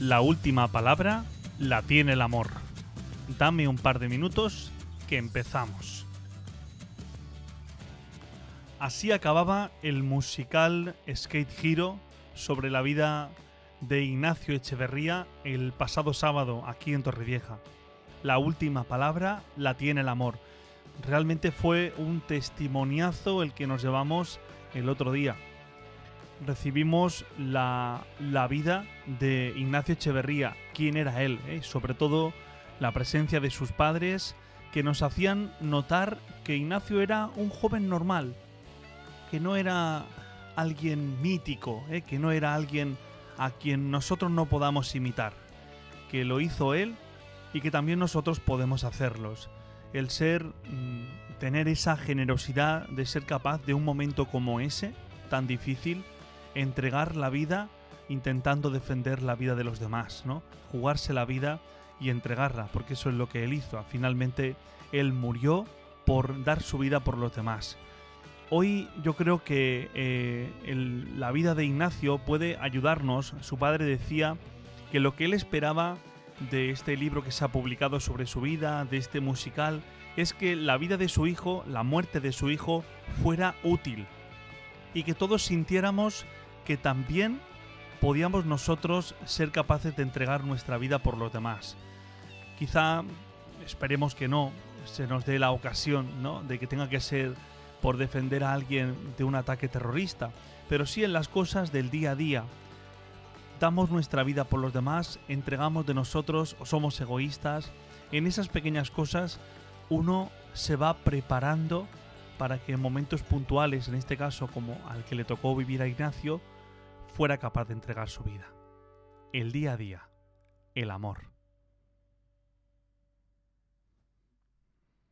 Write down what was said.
La última palabra la tiene el amor. Dame un par de minutos que empezamos. Así acababa el musical Skate Hero sobre la vida de Ignacio Echeverría el pasado sábado aquí en Torrevieja. La última palabra la tiene el amor. Realmente fue un testimoniazo el que nos llevamos el otro día. Recibimos la, la vida de Ignacio Echeverría, quién era él, ¿eh? sobre todo la presencia de sus padres que nos hacían notar que Ignacio era un joven normal, que no era alguien mítico, ¿eh? que no era alguien a quien nosotros no podamos imitar, que lo hizo él y que también nosotros podemos hacerlos. El ser, mm, tener esa generosidad de ser capaz de un momento como ese, tan difícil, entregar la vida intentando defender la vida de los demás, ¿no? Jugarse la vida y entregarla, porque eso es lo que él hizo. Finalmente, él murió por dar su vida por los demás. Hoy yo creo que eh, la vida de Ignacio puede ayudarnos. Su padre decía que lo que él esperaba de este libro que se ha publicado sobre su vida, de este musical, es que la vida de su hijo, la muerte de su hijo, fuera útil. Y que todos sintiéramos que también podíamos nosotros ser capaces de entregar nuestra vida por los demás. Quizá, esperemos que no, se nos dé la ocasión, ¿no? De que tenga que ser por defender a alguien de un ataque terrorista, pero sí en las cosas del día a día. Damos nuestra vida por los demás, entregamos de nosotros o somos egoístas. En esas pequeñas cosas uno se va preparando para que en momentos puntuales, en este caso como al que le tocó vivir a Ignacio, fuera capaz de entregar su vida. El día a día, el amor.